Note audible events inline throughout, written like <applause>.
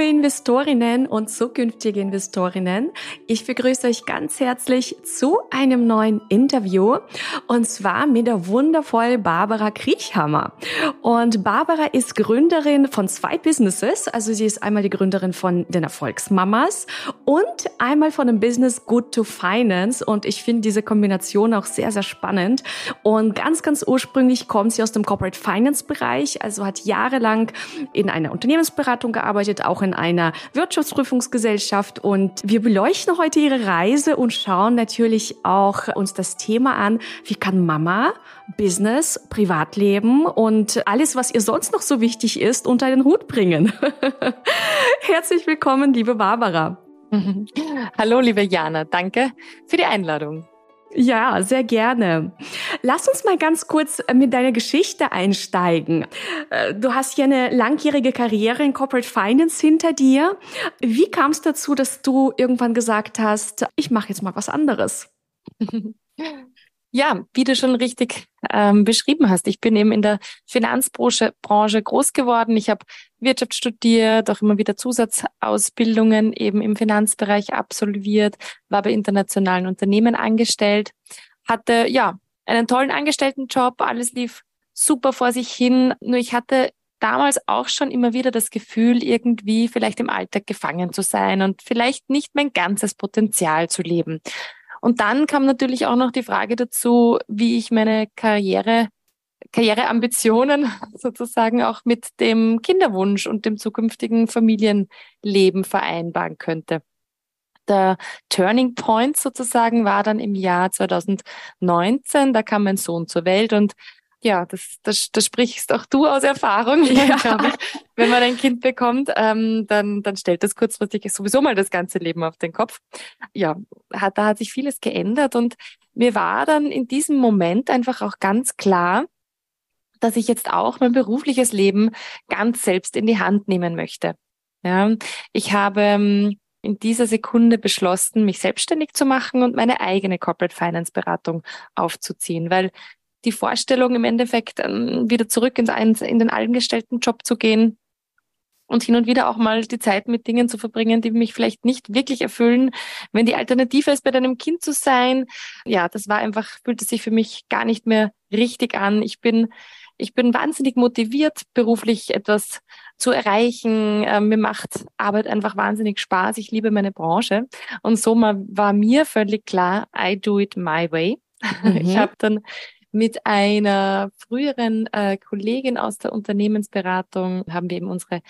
Liebe Investorinnen und zukünftige Investorinnen. Ich begrüße euch ganz herzlich zu einem neuen Interview und zwar mit der wundervollen Barbara Kriechhammer. Und Barbara ist Gründerin von zwei Businesses. Also sie ist einmal die Gründerin von den Erfolgsmamas und einmal von dem Business Good to Finance. Und ich finde diese Kombination auch sehr, sehr spannend. Und ganz, ganz ursprünglich kommt sie aus dem Corporate Finance Bereich, also hat jahrelang in einer Unternehmensberatung gearbeitet, auch in einer Wirtschaftsprüfungsgesellschaft. Und wir beleuchten heute ihre Reise und schauen natürlich auch uns das Thema an, wie kann Mama Business, Privatleben und alles, was ihr sonst noch so wichtig ist, unter den Hut bringen. <laughs> Herzlich willkommen, liebe Barbara. <laughs> Hallo, liebe Jana. Danke für die Einladung. Ja, sehr gerne. Lass uns mal ganz kurz äh, mit deiner Geschichte einsteigen. Äh, du hast ja eine langjährige Karriere in Corporate Finance hinter dir. Wie kam es dazu, dass du irgendwann gesagt hast, ich mache jetzt mal was anderes? <laughs> Ja, wie du schon richtig ähm, beschrieben hast, ich bin eben in der Finanzbranche Branche groß geworden. Ich habe Wirtschaft studiert, auch immer wieder Zusatzausbildungen eben im Finanzbereich absolviert, war bei internationalen Unternehmen angestellt, hatte ja einen tollen Angestelltenjob, alles lief super vor sich hin. Nur ich hatte damals auch schon immer wieder das Gefühl, irgendwie vielleicht im Alltag gefangen zu sein und vielleicht nicht mein ganzes Potenzial zu leben. Und dann kam natürlich auch noch die Frage dazu, wie ich meine Karriere, Karriereambitionen <laughs> sozusagen auch mit dem Kinderwunsch und dem zukünftigen Familienleben vereinbaren könnte. Der Turning Point sozusagen war dann im Jahr 2019. Da kam mein Sohn zur Welt und ja, das, das, das sprichst auch du aus Erfahrung, <laughs> ja. glaube ich. Wenn man ein Kind bekommt, ähm, dann, dann stellt das kurzfristig sowieso mal das ganze Leben auf den Kopf. Ja, hat, da hat sich vieles geändert und mir war dann in diesem Moment einfach auch ganz klar, dass ich jetzt auch mein berufliches Leben ganz selbst in die Hand nehmen möchte. Ja, ich habe ähm, in dieser Sekunde beschlossen, mich selbstständig zu machen und meine eigene Corporate Finance Beratung aufzuziehen, weil die Vorstellung im Endeffekt ähm, wieder zurück in den angestellten Job zu gehen und hin und wieder auch mal die Zeit mit Dingen zu verbringen, die mich vielleicht nicht wirklich erfüllen. Wenn die Alternative ist, bei deinem Kind zu sein, ja, das war einfach, fühlte sich für mich gar nicht mehr richtig an. Ich bin ich bin wahnsinnig motiviert, beruflich etwas zu erreichen. Ähm, mir macht Arbeit einfach wahnsinnig Spaß. Ich liebe meine Branche. Und so war mir völlig klar, I do it my way. <laughs> Mhm. Ich habe dann mit einer früheren äh, Kollegin aus der Unternehmensberatung haben wir eben unsere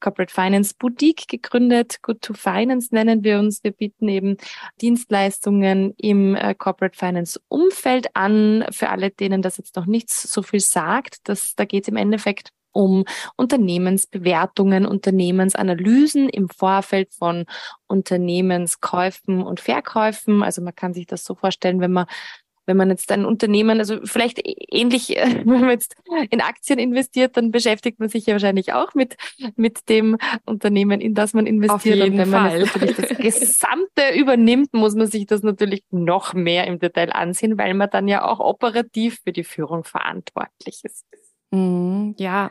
Corporate Finance Boutique gegründet. Good to Finance nennen wir uns. Wir bieten eben Dienstleistungen im äh, Corporate Finance Umfeld an. Für alle, denen das jetzt noch nichts so viel sagt, das, da geht es im Endeffekt um Unternehmensbewertungen, Unternehmensanalysen im Vorfeld von Unternehmenskäufen und Verkäufen. Also man kann sich das so vorstellen, wenn man wenn man jetzt ein Unternehmen, also vielleicht ähnlich, <laughs> äh, wenn man jetzt in Aktien investiert, dann beschäftigt man sich ja wahrscheinlich auch mit, mit dem Unternehmen, in das man investiert. Auf jeden Und wenn Fall. man natürlich das <laughs> Gesamte übernimmt, muss man sich das natürlich noch mehr im Detail ansehen, weil man dann ja auch operativ für die Führung verantwortlich ist. Mhm, ja,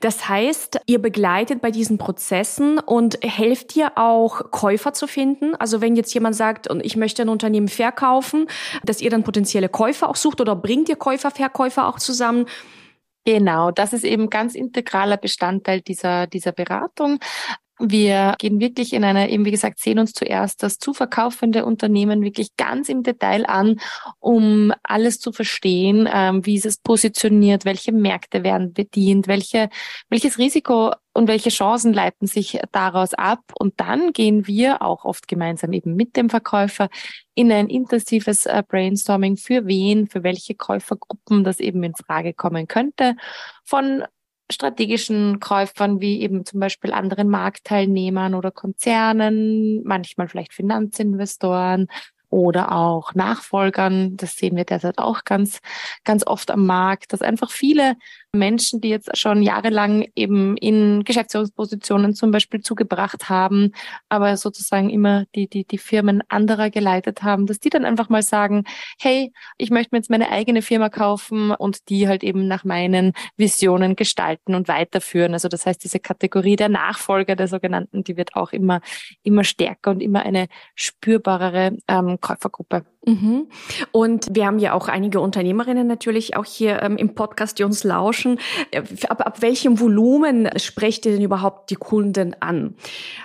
das heißt, ihr begleitet bei diesen Prozessen und helft ihr auch Käufer zu finden. Also wenn jetzt jemand sagt, ich möchte ein Unternehmen verkaufen, dass ihr dann potenzielle Käufer auch sucht oder bringt ihr Käufer, Verkäufer auch zusammen? Genau, das ist eben ganz integraler Bestandteil dieser, dieser Beratung. Wir gehen wirklich in einer, eben wie gesagt, sehen uns zuerst das zu verkaufende Unternehmen wirklich ganz im Detail an, um alles zu verstehen, ähm, wie ist es positioniert, welche Märkte werden bedient, welche, welches Risiko und welche Chancen leiten sich daraus ab. Und dann gehen wir auch oft gemeinsam eben mit dem Verkäufer in ein intensives äh, Brainstorming für wen, für welche Käufergruppen das eben in Frage kommen könnte. Von strategischen Käufern wie eben zum Beispiel anderen Marktteilnehmern oder Konzernen, manchmal vielleicht Finanzinvestoren oder auch Nachfolgern. Das sehen wir derzeit auch ganz, ganz oft am Markt, dass einfach viele Menschen, die jetzt schon jahrelang eben in Geschäftsführungspositionen zum Beispiel zugebracht haben, aber sozusagen immer die, die, die Firmen anderer geleitet haben, dass die dann einfach mal sagen, hey, ich möchte mir jetzt meine eigene Firma kaufen und die halt eben nach meinen Visionen gestalten und weiterführen. Also das heißt, diese Kategorie der Nachfolger der sogenannten, die wird auch immer, immer stärker und immer eine spürbarere ähm, Käufergruppe. Mhm. Und wir haben ja auch einige Unternehmerinnen natürlich auch hier ähm, im Podcast, die uns lauschen. Äh, ab, ab welchem Volumen sprecht ihr denn überhaupt die Kunden an?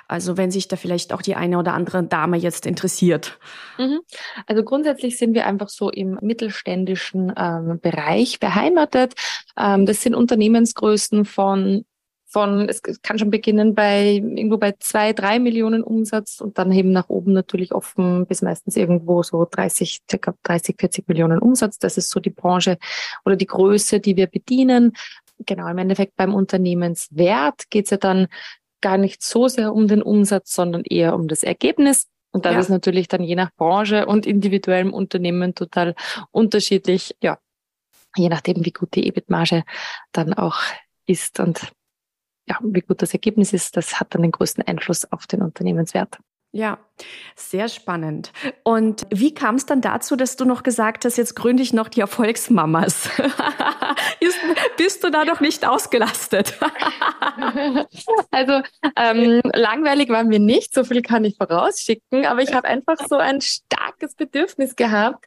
Also wenn sich da vielleicht auch die eine oder andere Dame jetzt interessiert. Mhm. Also grundsätzlich sind wir einfach so im mittelständischen ähm, Bereich beheimatet. Ähm, das sind Unternehmensgrößen von von, es kann schon beginnen bei irgendwo bei zwei, drei Millionen Umsatz und dann eben nach oben natürlich offen bis meistens irgendwo so 30, circa 30, 40 Millionen Umsatz. Das ist so die Branche oder die Größe, die wir bedienen. Genau, im Endeffekt beim Unternehmenswert geht es ja dann gar nicht so sehr um den Umsatz, sondern eher um das Ergebnis. Und das ja. ist natürlich dann je nach Branche und individuellem Unternehmen total unterschiedlich. Ja, je nachdem, wie gut die EBIT-Marge dann auch ist. Und ja, wie gut das Ergebnis ist, das hat dann den größten Einfluss auf den Unternehmenswert. Ja, sehr spannend. Und wie kam es dann dazu, dass du noch gesagt hast, jetzt gründe ich noch die Erfolgsmamas? <laughs> Ist, bist du da noch nicht ausgelastet? <laughs> also ähm, langweilig waren wir nicht, so viel kann ich vorausschicken, aber ich habe einfach so ein starkes Bedürfnis gehabt,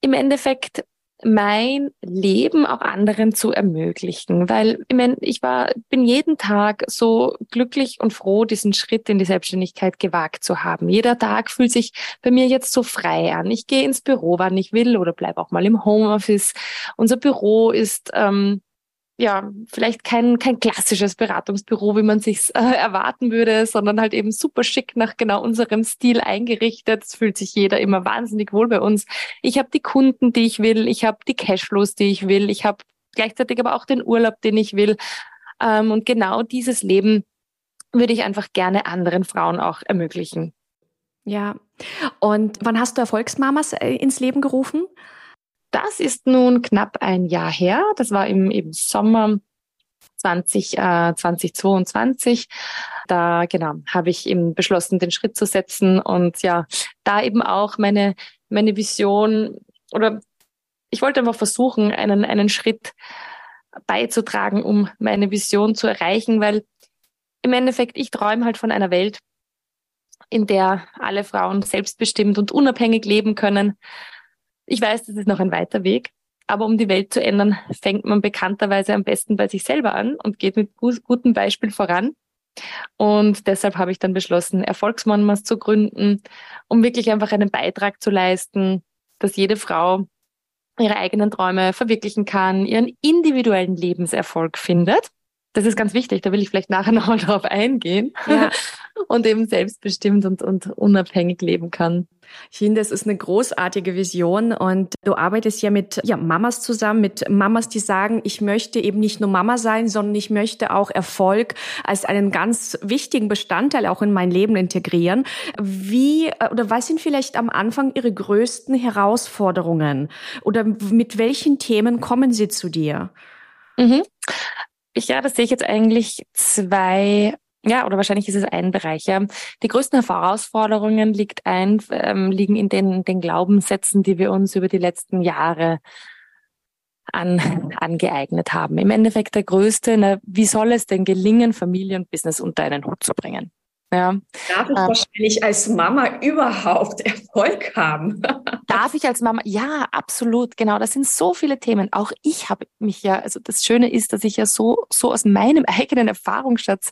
im Endeffekt mein Leben auch anderen zu ermöglichen, weil ich, mein, ich war, bin jeden Tag so glücklich und froh, diesen Schritt in die Selbstständigkeit gewagt zu haben. Jeder Tag fühlt sich bei mir jetzt so frei an. Ich gehe ins Büro, wann ich will oder bleibe auch mal im Homeoffice. Unser Büro ist ähm, ja, vielleicht kein, kein klassisches Beratungsbüro, wie man sich äh, erwarten würde, sondern halt eben super schick nach genau unserem Stil eingerichtet. Es fühlt sich jeder immer wahnsinnig wohl bei uns. Ich habe die Kunden, die ich will, ich habe die Cashflows, die ich will, ich habe gleichzeitig aber auch den Urlaub, den ich will. Ähm, und genau dieses Leben würde ich einfach gerne anderen Frauen auch ermöglichen. Ja. Und wann hast du Erfolgsmamas äh, ins Leben gerufen? Das ist nun knapp ein Jahr her. Das war im, im Sommer 20, äh, 2022. Da genau habe ich eben beschlossen, den Schritt zu setzen und ja, da eben auch meine meine Vision oder ich wollte einfach versuchen, einen einen Schritt beizutragen, um meine Vision zu erreichen, weil im Endeffekt ich träume halt von einer Welt, in der alle Frauen selbstbestimmt und unabhängig leben können ich weiß, das ist noch ein weiter Weg, aber um die Welt zu ändern, fängt man bekannterweise am besten bei sich selber an und geht mit gutem Beispiel voran. Und deshalb habe ich dann beschlossen, Erfolgsmamas zu gründen, um wirklich einfach einen Beitrag zu leisten, dass jede Frau ihre eigenen Träume verwirklichen kann, ihren individuellen Lebenserfolg findet. Das ist ganz wichtig, da will ich vielleicht nachher <laughs> nochmal drauf eingehen. Ja. <laughs> Und eben selbstbestimmt und, und unabhängig leben kann. Ich finde, es ist eine großartige Vision und du arbeitest ja mit ja, Mamas zusammen, mit Mamas, die sagen, ich möchte eben nicht nur Mama sein, sondern ich möchte auch Erfolg als einen ganz wichtigen Bestandteil auch in mein Leben integrieren. Wie äh, oder was sind vielleicht am Anfang ihre größten Herausforderungen oder mit welchen Themen kommen sie zu dir? Mhm. Ich, ja, das sehe ich jetzt eigentlich zwei ja, oder wahrscheinlich ist es ein Bereich. Ja. Die größten Herausforderungen liegt ein, ähm, liegen in den, den Glaubenssätzen, die wir uns über die letzten Jahre an, angeeignet haben. Im Endeffekt der größte, na, wie soll es denn gelingen, Familie und Business unter einen Hut zu bringen? Ja. Darf ich ähm, wahrscheinlich als Mama überhaupt Erfolg haben? <laughs> darf ich als Mama? Ja, absolut. Genau. Das sind so viele Themen. Auch ich habe mich ja, also das Schöne ist, dass ich ja so, so aus meinem <laughs> eigenen Erfahrungsschatz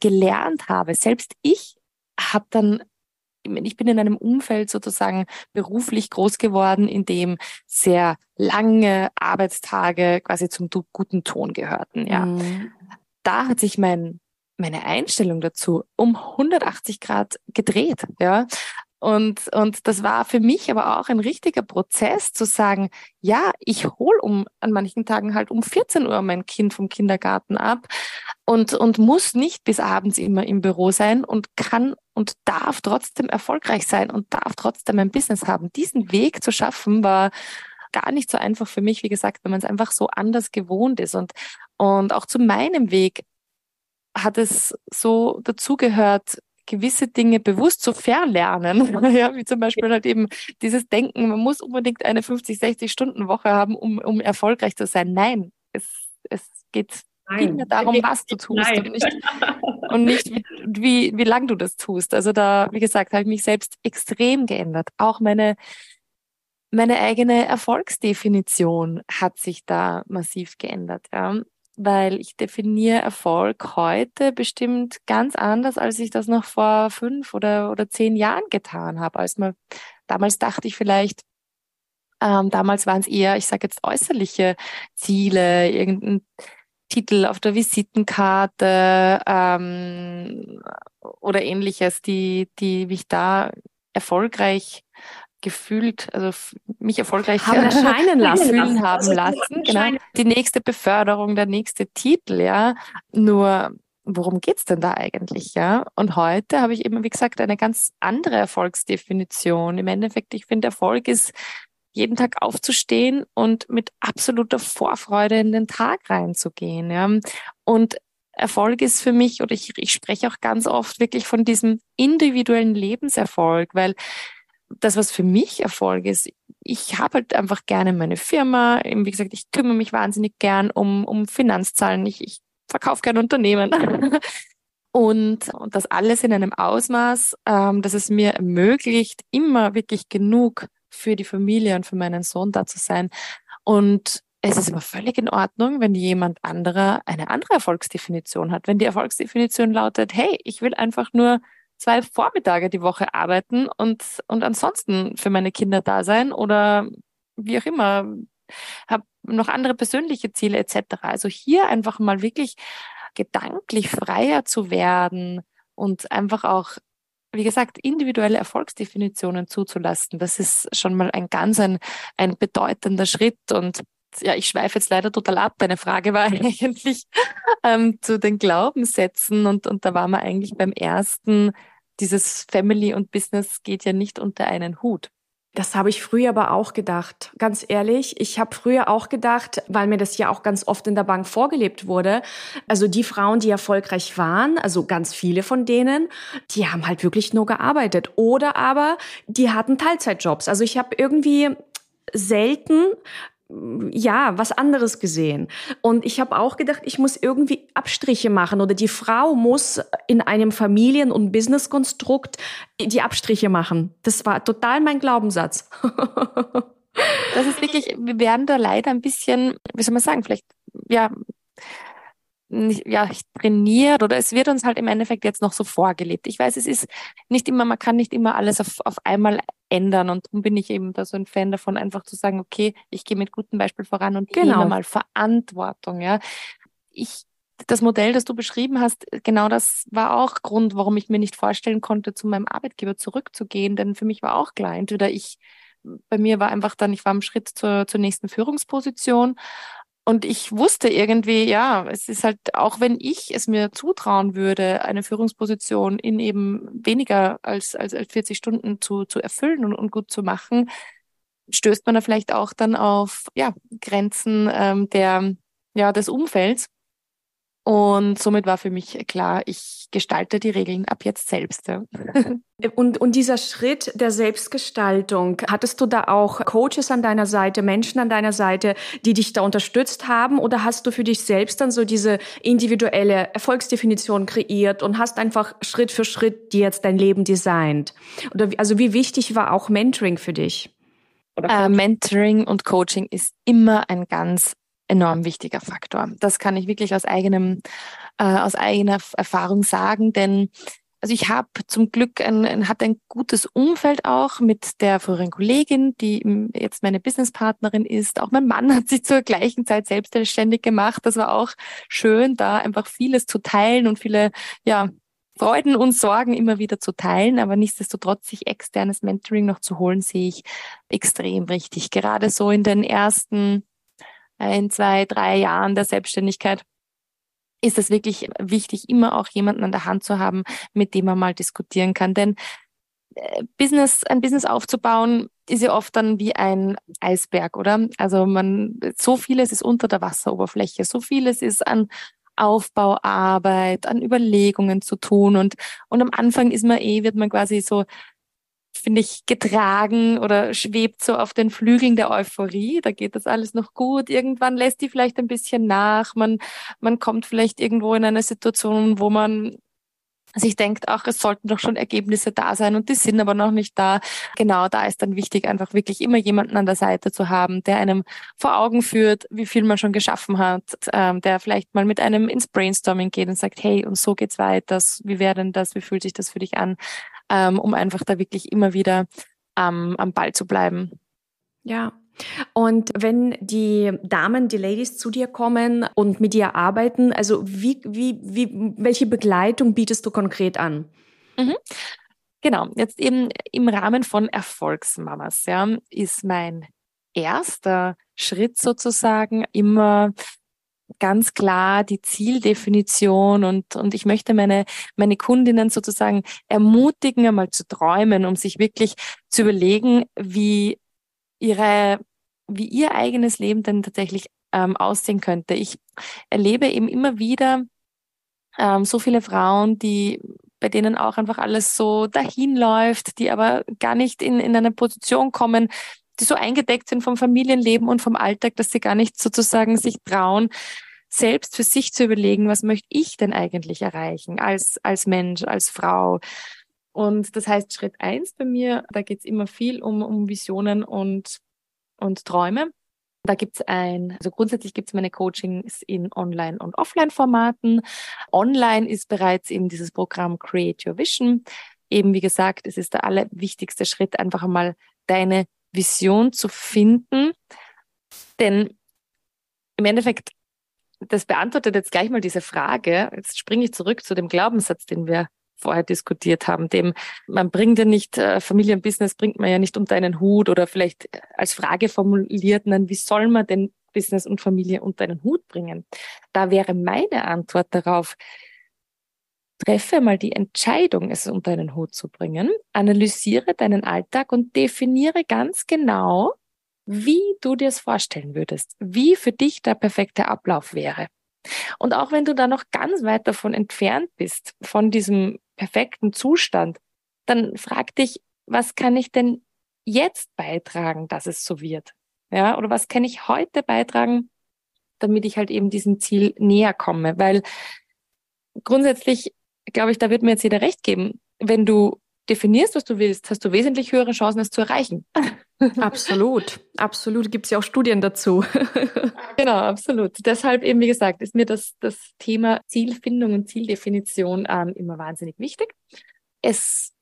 gelernt habe. Selbst ich habe dann ich bin in einem Umfeld sozusagen beruflich groß geworden, in dem sehr lange Arbeitstage quasi zum guten Ton gehörten. Ja, mhm. da hat sich mein meine Einstellung dazu um 180 Grad gedreht. Ja, Und, und das war für mich aber auch ein richtiger Prozess zu sagen, ja, ich hole um an manchen Tagen halt um 14 Uhr mein Kind vom Kindergarten ab und, und muss nicht bis abends immer im Büro sein und kann und darf trotzdem erfolgreich sein und darf trotzdem ein Business haben. Diesen Weg zu schaffen war gar nicht so einfach für mich, wie gesagt, wenn man es einfach so anders gewohnt ist. Und, und auch zu meinem Weg hat es so dazugehört, gewisse Dinge bewusst zu verlernen. <laughs> ja, wie zum Beispiel halt eben dieses Denken, man muss unbedingt eine 50, 60 Stunden Woche haben, um, um erfolgreich zu sein. Nein, es, es geht viel mehr darum, <laughs> was du tust Nein. und nicht, und nicht wie, wie, wie lang du das tust. Also da, wie gesagt, habe ich mich selbst extrem geändert. Auch meine, meine eigene Erfolgsdefinition hat sich da massiv geändert. Ja weil ich definiere Erfolg heute bestimmt ganz anders, als ich das noch vor fünf oder, oder zehn Jahren getan habe. Als man, damals dachte ich vielleicht, ähm, damals waren es eher, ich sage jetzt äußerliche Ziele, irgendein Titel auf der Visitenkarte ähm, oder ähnliches, die, die mich da erfolgreich gefühlt, also mich erfolgreich haben <laughs> erscheinen lassen, fühlen haben lassen. Genau. Die nächste Beförderung, der nächste Titel, ja. Nur worum geht's denn da eigentlich, ja? Und heute habe ich eben, wie gesagt, eine ganz andere Erfolgsdefinition. Im Endeffekt, ich finde, Erfolg ist, jeden Tag aufzustehen und mit absoluter Vorfreude in den Tag reinzugehen, ja. Und Erfolg ist für mich, oder ich, ich spreche auch ganz oft wirklich von diesem individuellen Lebenserfolg, weil das, was für mich Erfolg ist, ich habe halt einfach gerne meine Firma. Wie gesagt, ich kümmere mich wahnsinnig gern um, um Finanzzahlen. Ich, ich verkaufe gerne Unternehmen. <laughs> und, und das alles in einem Ausmaß, ähm, dass es mir ermöglicht, immer wirklich genug für die Familie und für meinen Sohn da zu sein. Und es ist aber völlig in Ordnung, wenn jemand anderer eine andere Erfolgsdefinition hat. Wenn die Erfolgsdefinition lautet, hey, ich will einfach nur zwei Vormittage die Woche arbeiten und, und ansonsten für meine Kinder da sein oder wie auch immer, habe noch andere persönliche Ziele etc. Also hier einfach mal wirklich gedanklich freier zu werden und einfach auch, wie gesagt, individuelle Erfolgsdefinitionen zuzulassen. Das ist schon mal ein ganz ein, ein bedeutender Schritt und ja, ich schweife jetzt leider total ab. Deine Frage war <laughs> eigentlich ähm, zu den Glaubenssätzen und, und da waren wir eigentlich beim ersten dieses Family und Business geht ja nicht unter einen Hut. Das habe ich früher aber auch gedacht. Ganz ehrlich, ich habe früher auch gedacht, weil mir das ja auch ganz oft in der Bank vorgelebt wurde. Also die Frauen, die erfolgreich waren, also ganz viele von denen, die haben halt wirklich nur gearbeitet. Oder aber die hatten Teilzeitjobs. Also ich habe irgendwie selten ja, was anderes gesehen. Und ich habe auch gedacht, ich muss irgendwie Abstriche machen oder die Frau muss in einem Familien- und Businesskonstrukt die Abstriche machen. Das war total mein Glaubenssatz. <laughs> das ist wirklich, wir werden da leider ein bisschen, wie soll man sagen, vielleicht, ja, nicht, ja, trainiert oder es wird uns halt im Endeffekt jetzt noch so vorgelebt. Ich weiß, es ist nicht immer, man kann nicht immer alles auf, auf einmal ändern und darum bin ich eben da so ein Fan davon, einfach zu sagen, okay, ich gehe mit gutem Beispiel voran und genau. nehme mal Verantwortung, ja. Ich, das Modell, das du beschrieben hast, genau das war auch Grund, warum ich mir nicht vorstellen konnte, zu meinem Arbeitgeber zurückzugehen, denn für mich war auch klar, entweder ich bei mir war einfach dann, ich war im Schritt zur, zur nächsten Führungsposition und ich wusste irgendwie, ja, es ist halt, auch wenn ich es mir zutrauen würde, eine Führungsposition in eben weniger als, als 40 Stunden zu, zu erfüllen und, und gut zu machen, stößt man da vielleicht auch dann auf ja, Grenzen ähm, der, ja, des Umfelds. Und somit war für mich klar, ich gestalte die Regeln ab jetzt selbst. Ja. <laughs> Und, und dieser Schritt der Selbstgestaltung, hattest du da auch Coaches an deiner Seite, Menschen an deiner Seite, die dich da unterstützt haben? Oder hast du für dich selbst dann so diese individuelle Erfolgsdefinition kreiert und hast einfach Schritt für Schritt dir jetzt dein Leben designt? Oder also wie wichtig war auch Mentoring für dich? Äh, Mentoring und Coaching ist immer ein ganz enorm wichtiger Faktor. Das kann ich wirklich aus eigenem, äh, aus eigener Erfahrung sagen, denn also ich habe zum Glück ein, ein, hat ein gutes Umfeld auch mit der früheren Kollegin, die jetzt meine Businesspartnerin ist. Auch mein Mann <laughs> hat sich zur gleichen Zeit selbstständig gemacht. Das war auch schön, da einfach vieles zu teilen und viele ja Freuden und Sorgen immer wieder zu teilen, aber nichtsdestotrotz sich externes Mentoring noch zu holen, sehe ich extrem richtig. Gerade so in den ersten ein, zwei, drei Jahren der Selbstständigkeit ist es wirklich wichtig, immer auch jemanden an der Hand zu haben, mit dem man mal diskutieren kann. Denn äh, Business, ein Business aufzubauen, ist ja oft dann wie ein Eisberg, oder? Also man, so vieles ist unter der Wasseroberfläche, so vieles ist an Aufbauarbeit, an Überlegungen zu tun und, und am Anfang ist man eh, wird man quasi so, finde ich, getragen oder schwebt so auf den Flügeln der Euphorie. Da geht das alles noch gut. Irgendwann lässt die vielleicht ein bisschen nach. Man, man kommt vielleicht irgendwo in eine Situation, wo man sich denkt, ach, es sollten doch schon Ergebnisse da sein und die sind aber noch nicht da. Genau, da ist dann wichtig, einfach wirklich immer jemanden an der Seite zu haben, der einem vor Augen führt, wie viel man schon geschaffen hat, ähm, der vielleicht mal mit einem ins Brainstorming geht und sagt, hey, und so geht's weiter, wie wäre denn das, wie fühlt sich das für dich an, ähm, um einfach da wirklich immer wieder ähm, am Ball zu bleiben. Ja, und wenn die Damen, die Ladies zu dir kommen und mit dir arbeiten, also wie, wie, wie, welche Begleitung bietest du konkret an? Mhm. Genau, jetzt eben im Rahmen von Erfolgsmamas, ja, ist mein erster Schritt sozusagen immer ganz klar die Zieldefinition und, und ich möchte meine, meine Kundinnen sozusagen ermutigen, einmal zu träumen, um sich wirklich zu überlegen, wie ihre, wie ihr eigenes Leben denn tatsächlich ähm, aussehen könnte. Ich erlebe eben immer wieder ähm, so viele Frauen, die bei denen auch einfach alles so dahin läuft, die aber gar nicht in, in eine Position kommen, die so eingedeckt sind vom Familienleben und vom Alltag, dass sie gar nicht sozusagen sich trauen, selbst für sich zu überlegen, was möchte ich denn eigentlich erreichen als, als Mensch, als Frau, und das heißt, Schritt eins bei mir, da geht es immer viel um, um Visionen und, und Träume. Da gibt's ein, also grundsätzlich gibt's meine Coachings in Online- und Offline-Formaten. Online ist bereits eben dieses Programm Create Your Vision. Eben wie gesagt, es ist der allerwichtigste Schritt, einfach einmal deine Vision zu finden. Denn im Endeffekt, das beantwortet jetzt gleich mal diese Frage. Jetzt springe ich zurück zu dem Glaubenssatz, den wir vorher diskutiert haben, dem man bringt ja nicht äh, Familienbusiness bringt man ja nicht unter einen Hut oder vielleicht als Frage formuliert, dann wie soll man denn Business und Familie unter einen Hut bringen? Da wäre meine Antwort darauf, treffe mal die Entscheidung, es unter einen Hut zu bringen, analysiere deinen Alltag und definiere ganz genau, wie du dir es vorstellen würdest, wie für dich der perfekte Ablauf wäre. Und auch wenn du da noch ganz weit davon entfernt bist, von diesem perfekten Zustand, dann frag dich, was kann ich denn jetzt beitragen, dass es so wird? Ja, oder was kann ich heute beitragen, damit ich halt eben diesem Ziel näher komme? Weil grundsätzlich, glaube ich, da wird mir jetzt jeder recht geben. Wenn du definierst, was du willst, hast du wesentlich höhere Chancen, es zu erreichen. <laughs> Absolut, absolut. Gibt es ja auch Studien dazu. <laughs> genau, absolut. Deshalb eben, wie gesagt, ist mir das, das Thema Zielfindung und Zieldefinition ähm, immer wahnsinnig wichtig. Es,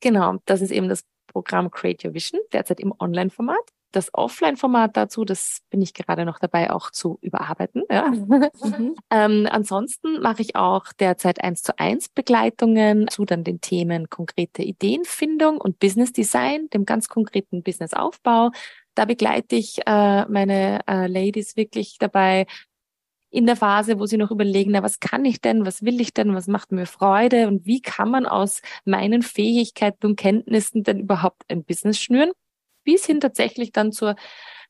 genau, das ist eben das Programm Create Your Vision, derzeit im Online-Format das Offline-Format dazu, das bin ich gerade noch dabei, auch zu überarbeiten. Ja. Mhm. <laughs> ähm, ansonsten mache ich auch derzeit eins zu eins Begleitungen zu dann den Themen konkrete Ideenfindung und Business Design, dem ganz konkreten Businessaufbau. Da begleite ich äh, meine äh, Ladies wirklich dabei, in der Phase, wo sie noch überlegen, na, was kann ich denn, was will ich denn, was macht mir Freude und wie kann man aus meinen Fähigkeiten und Kenntnissen denn überhaupt ein Business schnüren? Bis hin tatsächlich dann zur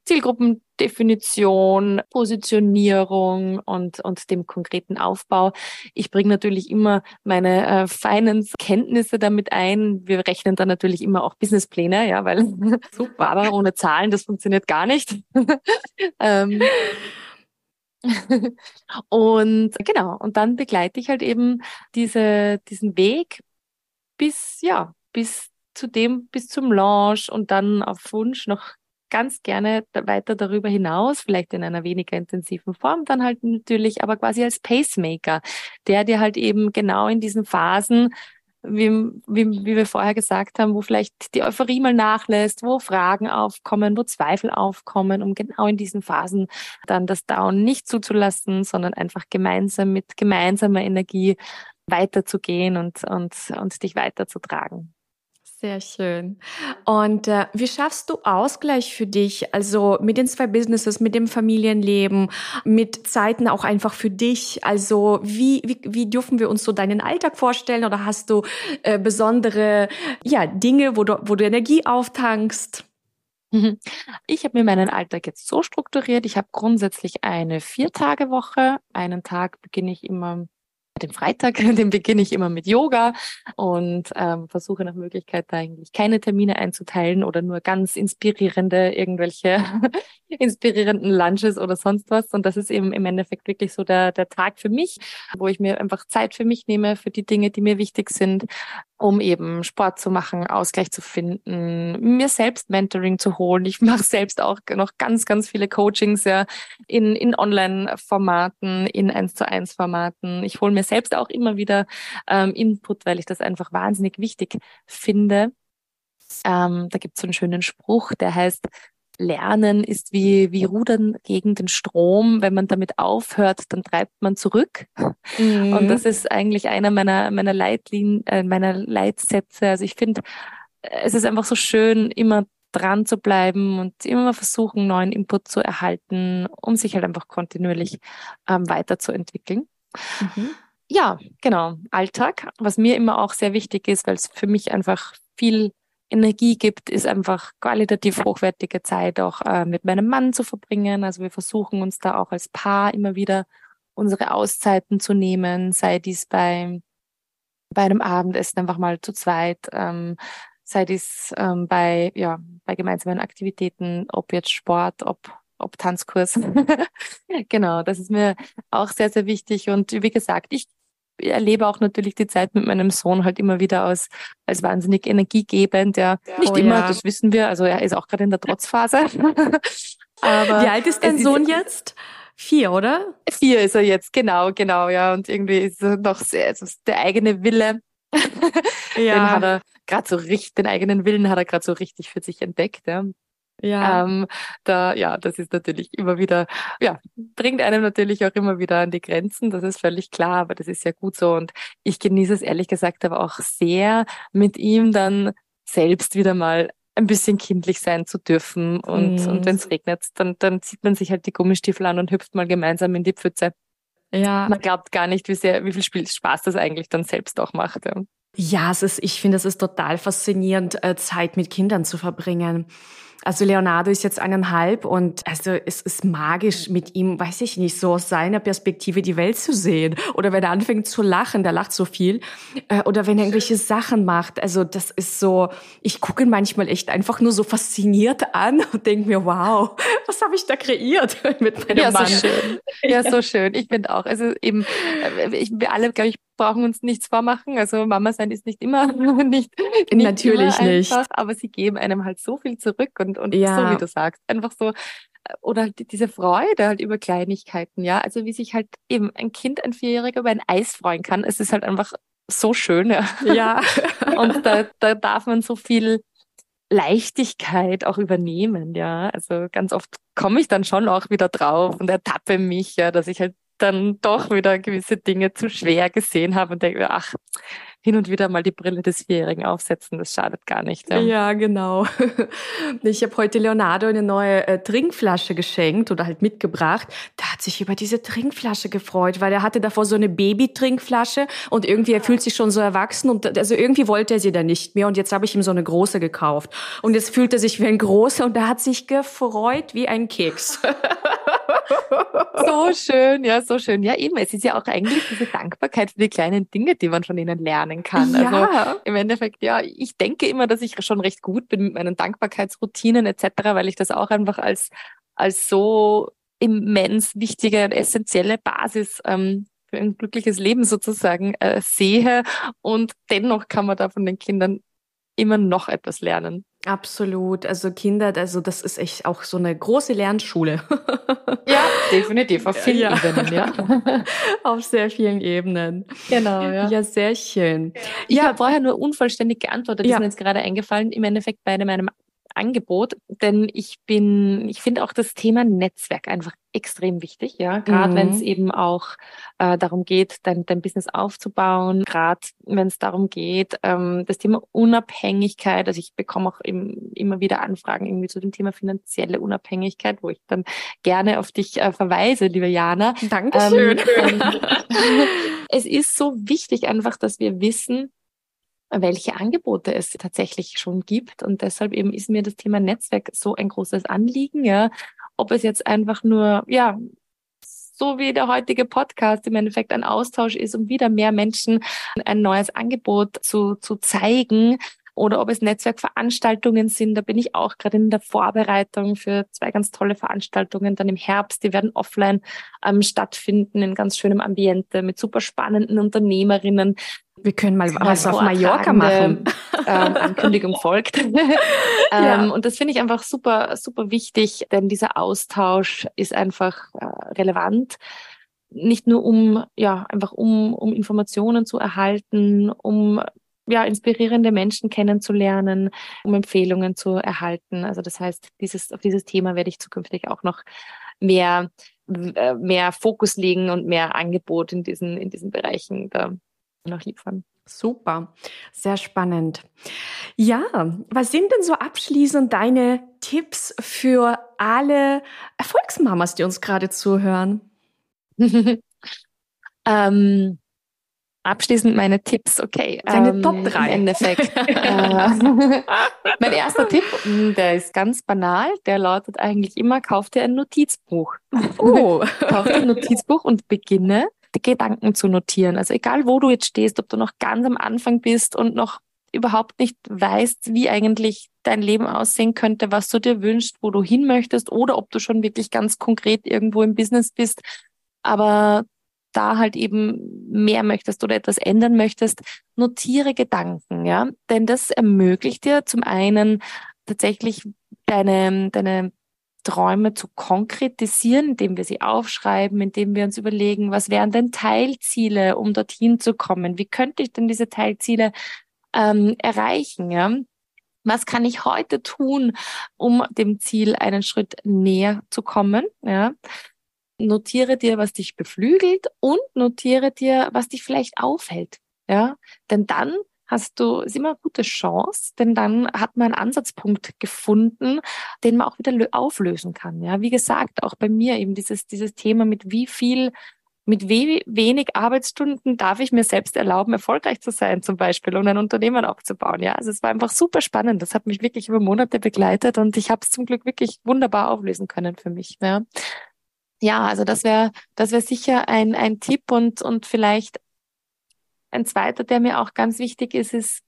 Zielgruppendefinition, Positionierung und, und dem konkreten Aufbau. Ich bringe natürlich immer meine äh, Finance-Kenntnisse damit ein. Wir rechnen dann natürlich immer auch Businesspläne, ja, weil <laughs> super, aber ohne Zahlen, das funktioniert gar nicht. <laughs> ähm, <laughs> und genau, und dann begleite ich halt eben diese, diesen Weg bis, ja, bis zu dem bis zum Launch und dann auf Wunsch noch ganz gerne weiter darüber hinaus, vielleicht in einer weniger intensiven Form, dann halt natürlich, aber quasi als Pacemaker, der dir halt eben genau in diesen Phasen, wie, wie, wie wir vorher gesagt haben, wo vielleicht die Euphorie mal nachlässt, wo Fragen aufkommen, wo Zweifel aufkommen, um genau in diesen Phasen dann das Down nicht zuzulassen, sondern einfach gemeinsam mit gemeinsamer Energie weiterzugehen und, und, und dich weiterzutragen. Sehr schön. Und äh, wie schaffst du Ausgleich für dich? Also mit den zwei Businesses, mit dem Familienleben, mit Zeiten auch einfach für dich. Also wie, wie, wie dürfen wir uns so deinen Alltag vorstellen? Oder hast du äh, besondere ja, Dinge, wo du, wo du Energie auftankst? Ich habe mir meinen Alltag jetzt so strukturiert. Ich habe grundsätzlich eine Vier-Tage-Woche. Einen Tag beginne ich immer den Freitag, <laughs> den beginne ich immer mit Yoga und ähm, versuche nach Möglichkeit da eigentlich keine Termine einzuteilen oder nur ganz inspirierende irgendwelche <laughs> inspirierenden Lunches oder sonst was. Und das ist eben im Endeffekt wirklich so der, der Tag für mich, wo ich mir einfach Zeit für mich nehme, für die Dinge, die mir wichtig sind, um eben Sport zu machen, Ausgleich zu finden, mir selbst Mentoring zu holen. Ich mache selbst auch noch ganz, ganz viele Coachings ja in, in Online-Formaten, in 1 zu 1 Formaten. Ich hole mir selbst auch immer wieder ähm, Input, weil ich das einfach wahnsinnig wichtig finde. Ähm, da gibt es so einen schönen Spruch, der heißt, Lernen ist wie, wie Rudern gegen den Strom. Wenn man damit aufhört, dann treibt man zurück. Mhm. Und das ist eigentlich einer meiner, meiner Leitlinien, äh, meiner Leitsätze. Also ich finde, es ist einfach so schön, immer dran zu bleiben und immer versuchen, neuen Input zu erhalten, um sich halt einfach kontinuierlich ähm, weiterzuentwickeln. Mhm. Ja, genau. Alltag, was mir immer auch sehr wichtig ist, weil es für mich einfach viel Energie gibt, ist einfach qualitativ hochwertige Zeit auch äh, mit meinem Mann zu verbringen. Also wir versuchen uns da auch als Paar immer wieder unsere Auszeiten zu nehmen, sei dies bei, bei einem Abendessen einfach mal zu zweit, ähm, sei dies ähm, bei, ja, bei gemeinsamen Aktivitäten, ob jetzt Sport, ob, ob Tanzkurs. <laughs> genau, das ist mir auch sehr, sehr wichtig. Und wie gesagt, ich erlebe auch natürlich die Zeit mit meinem Sohn halt immer wieder als, als wahnsinnig energiegebend. Ja, ja. nicht oh, immer, ja. das wissen wir. Also er ist auch gerade in der Trotzphase. <laughs> Aber Wie alt ist dein Sohn ist, jetzt? Vier, oder? Vier ist er jetzt, genau, genau, ja. Und irgendwie ist er noch sehr, also der eigene Wille. <laughs> ja. Den hat er gerade so richtig, den eigenen Willen hat er gerade so richtig für sich entdeckt, ja. Ja. Ähm, da, ja, das ist natürlich immer wieder, ja, bringt einem natürlich auch immer wieder an die Grenzen, das ist völlig klar, aber das ist ja gut so. Und ich genieße es ehrlich gesagt aber auch sehr, mit ihm dann selbst wieder mal ein bisschen kindlich sein zu dürfen. Und, mhm. und wenn es regnet, dann, dann zieht man sich halt die Gummistiefel an und hüpft mal gemeinsam in die Pfütze. Ja. Man glaubt gar nicht, wie sehr, wie viel Spaß das eigentlich dann selbst auch macht. Ja, ja es ist, ich finde, es ist total faszinierend, äh, Zeit mit Kindern zu verbringen. Also Leonardo ist jetzt eineinhalb und also es ist magisch mit ihm, weiß ich nicht, so aus seiner Perspektive die Welt zu sehen. Oder wenn er anfängt zu lachen, der lacht so viel. Äh, oder wenn er irgendwelche Sachen macht. Also das ist so, ich gucke ihn manchmal echt einfach nur so fasziniert an und denke mir, wow, was habe ich da kreiert <laughs> mit meinem ja, Mann. So schön. <laughs> Ja, so schön. Ich finde auch. Also eben, äh, ich, wir alle, glaube ich, brauchen uns nichts vormachen. Also Mama sein ist nicht immer <laughs> nicht, nicht natürlich immer nicht, aber sie geben einem halt so viel zurück und und ja. so wie du sagst, einfach so äh, oder halt diese Freude halt über Kleinigkeiten, ja. Also wie sich halt eben ein Kind, ein Vierjähriger über ein Eis freuen kann. Es ist halt einfach so schön, ja. Ja. <laughs> und da, da darf man so viel Leichtigkeit auch übernehmen, ja. Also ganz oft komme ich dann schon auch wieder drauf und ertappe mich, ja, dass ich halt dann doch wieder gewisse Dinge zu schwer gesehen habe und denke, ach, hin und wieder mal die Brille des Vierjährigen aufsetzen, das schadet gar nicht. Ja, ja genau. <laughs> Ich habe heute Leonardo eine neue äh, Trinkflasche geschenkt oder halt mitgebracht. Der hat sich über diese Trinkflasche gefreut, weil er hatte davor so eine Baby-Trinkflasche und irgendwie er fühlt sich schon so erwachsen und also irgendwie wollte er sie dann nicht mehr und jetzt habe ich ihm so eine große gekauft und jetzt fühlt er sich wie ein großer und er hat sich gefreut wie ein Keks. <laughs> so schön, ja, so schön. Ja, eben, es ist ja auch eigentlich diese Dankbarkeit für die kleinen Dinge, die man von ihnen lernen kann. Ja. Also im Endeffekt, ja, ich denke immer, dass ich schon recht gut bin mit meinen Dankbarkeitsroutinen etc., weil ich das auch einfach als, als so immens wichtige und essentielle Basis ähm, für ein glückliches Leben sozusagen äh, sehe. Und dennoch kann man da von den Kindern immer noch etwas lernen. Absolut. Also Kinder, also das ist echt auch so eine große Lernschule. ja, definitiv. Auf vielen ja. Ebenen, ja. <laughs> Auf sehr vielen Ebenen. Genau, ja. Ja, sehr schön. Ich ja. habe vorher nur unvollständig geantwortet. Ja. ist mir jetzt gerade eingefallen. Im Endeffekt bei meinem Angebot, denn ich bin, ich finde auch das Thema Netzwerk einfach extrem wichtig, ja, gerade mhm. wenn es eben auch äh, darum geht, dein, dein Business aufzubauen, gerade wenn es darum geht, ähm, das Thema Unabhängigkeit, also ich bekomme auch im, immer wieder Anfragen irgendwie zu dem Thema finanzielle Unabhängigkeit, wo ich dann gerne auf dich äh, verweise, liebe Jana. Dankeschön. Ähm, <laughs> <laughs> es ist so wichtig einfach, dass wir wissen, welche Angebote es tatsächlich schon gibt. Und deshalb eben ist mir das Thema Netzwerk so ein großes Anliegen, ja. Ob es jetzt einfach nur, ja, so wie der heutige Podcast im Endeffekt ein Austausch ist, um wieder mehr Menschen ein neues Angebot zu, zu zeigen, oder ob es Netzwerkveranstaltungen sind. Da bin ich auch gerade in der Vorbereitung für zwei ganz tolle Veranstaltungen dann im Herbst. Die werden offline ähm, stattfinden in ganz schönem Ambiente mit super spannenden Unternehmerinnen. Wir können mal was auf Mallorca machen. <laughs> Ähm, Ankündigung folgt. <laughs> ähm, ja. Und das finde ich einfach super, super wichtig, denn dieser Austausch ist einfach äh, relevant nicht nur um ja einfach um um Informationen zu erhalten, um ja, inspirierende Menschen kennenzulernen, um Empfehlungen zu erhalten. Also das heißt, dieses, auf dieses Thema werde ich zukünftig auch noch mehr, äh, mehr Fokus legen und mehr Angebot in diesen, in diesen Bereichen da noch liefern. Super, sehr spannend. Ja, was sind denn so abschließend deine Tipps für alle Erfolgsmamas, die uns gerade zuhören? <laughs> ähm, Abschließend meine Tipps, okay. Deine ähm, Top 3. Im Endeffekt. <laughs> äh, <laughs> mein erster Tipp, hm, der ist ganz banal, der lautet eigentlich immer, kauf dir ein Notizbuch. Oh. kauf dir ein Notizbuch und beginne, die Gedanken zu notieren. Also egal, wo du jetzt stehst, ob du noch ganz am Anfang bist und noch überhaupt nicht weißt, wie eigentlich dein Leben aussehen könnte, was du dir wünschst, wo du hin möchtest oder ob du schon wirklich ganz konkret irgendwo im Business bist, aber da halt eben mehr möchtest oder etwas ändern möchtest, notiere Gedanken, ja, denn das ermöglicht dir zum einen tatsächlich deine, deine Träume zu konkretisieren, indem wir sie aufschreiben, indem wir uns überlegen, was wären denn Teilziele, um dorthin zu kommen? Wie könnte ich denn diese Teilziele ähm, erreichen? Ja? Was kann ich heute tun, um dem Ziel einen Schritt näher zu kommen? Ja? notiere dir, was dich beflügelt und notiere dir, was dich vielleicht aufhält. Ja, denn dann hast du, ist immer eine gute Chance, denn dann hat man einen Ansatzpunkt gefunden, den man auch wieder auflösen kann. Ja, wie gesagt, auch bei mir eben dieses, dieses Thema mit wie viel mit we wenig Arbeitsstunden darf ich mir selbst erlauben, erfolgreich zu sein, zum Beispiel, um ein Unternehmen aufzubauen. Ja, also es war einfach super spannend. Das hat mich wirklich über Monate begleitet und ich habe es zum Glück wirklich wunderbar auflösen können für mich. Ja ja, also das wäre das wäre sicher ein, ein Tipp und, und vielleicht ein zweiter, der mir auch ganz wichtig ist, ist,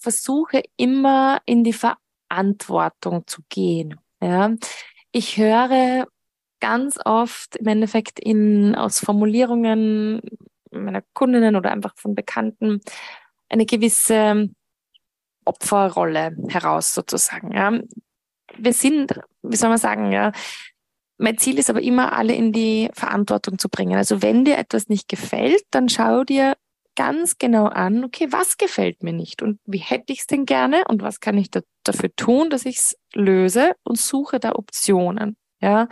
versuche immer in die Verantwortung zu gehen. Ja, ich höre ganz oft im Endeffekt in, aus Formulierungen meiner Kundinnen oder einfach von Bekannten eine gewisse Opferrolle heraus sozusagen. Ja. Wir sind, wie soll man sagen, ja, mein Ziel ist aber immer, alle in die Verantwortung zu bringen. Also wenn dir etwas nicht gefällt, dann schau dir ganz genau an, okay, was gefällt mir nicht und wie hätte ich es denn gerne und was kann ich da, dafür tun, dass ich es löse und suche da Optionen. Ja,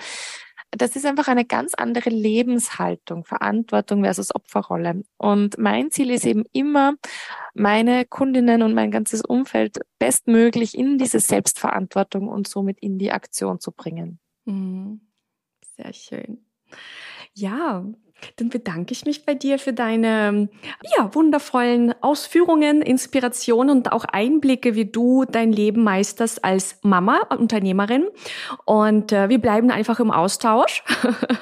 das ist einfach eine ganz andere Lebenshaltung, Verantwortung versus Opferrolle. Und mein Ziel ist eben immer, meine Kundinnen und mein ganzes Umfeld bestmöglich in diese Selbstverantwortung und somit in die Aktion zu bringen. Mhm. Sehr schön. Ja, dann bedanke ich mich bei dir für deine ja, wundervollen Ausführungen, Inspirationen und auch Einblicke, wie du dein Leben meisterst als Mama, Unternehmerin. Und äh, wir bleiben einfach im Austausch.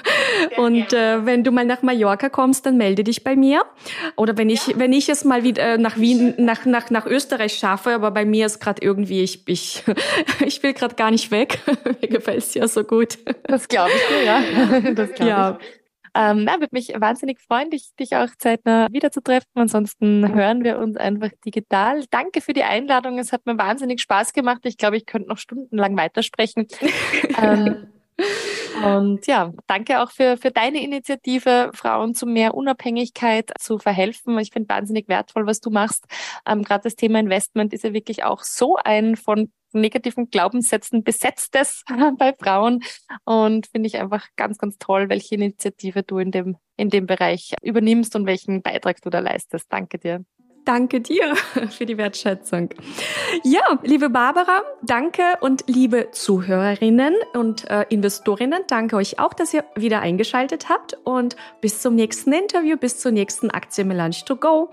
<laughs> und äh, wenn du mal nach Mallorca kommst, dann melde dich bei mir. Oder wenn ich, ja. wenn ich es mal wieder äh, nach Wien, nach, nach, nach Österreich schaffe, aber bei mir ist gerade irgendwie, ich, ich, <laughs> ich will gerade gar nicht weg. <laughs> mir gefällt es ja so gut. Das glaube ich dir, ja. Das glaube ja. ich. Ähm, na, würde mich wahnsinnig freuen, dich, dich auch zeitnah wiederzutreffen. Ansonsten hören wir uns einfach digital. Danke für die Einladung. Es hat mir wahnsinnig Spaß gemacht. Ich glaube, ich könnte noch stundenlang weitersprechen. <laughs> ähm, und ja, danke auch für, für deine Initiative, Frauen zu mehr Unabhängigkeit zu verhelfen. Ich finde wahnsinnig wertvoll, was du machst. Ähm, Gerade das Thema Investment ist ja wirklich auch so ein von negativen Glaubenssätzen besetztes <laughs> bei Frauen. Und finde ich einfach ganz, ganz toll, welche Initiative du in dem, in dem Bereich übernimmst und welchen Beitrag du da leistest. Danke dir. Danke dir <laughs> für die Wertschätzung. Ja, liebe Barbara, danke und liebe Zuhörerinnen und äh, Investorinnen, danke euch auch, dass ihr wieder eingeschaltet habt und bis zum nächsten Interview, bis zur nächsten Aktie Melange to go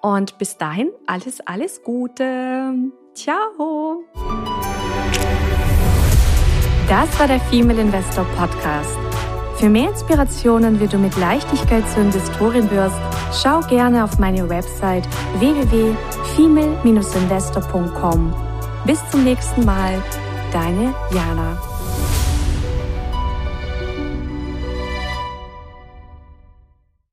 und bis dahin alles, alles Gute. Ciao. Das war der Female Investor Podcast. Für mehr Inspirationen, wie du mit Leichtigkeit zur Investorin wirst, schau gerne auf meine Website www.female-investor.com. Bis zum nächsten Mal, deine Jana.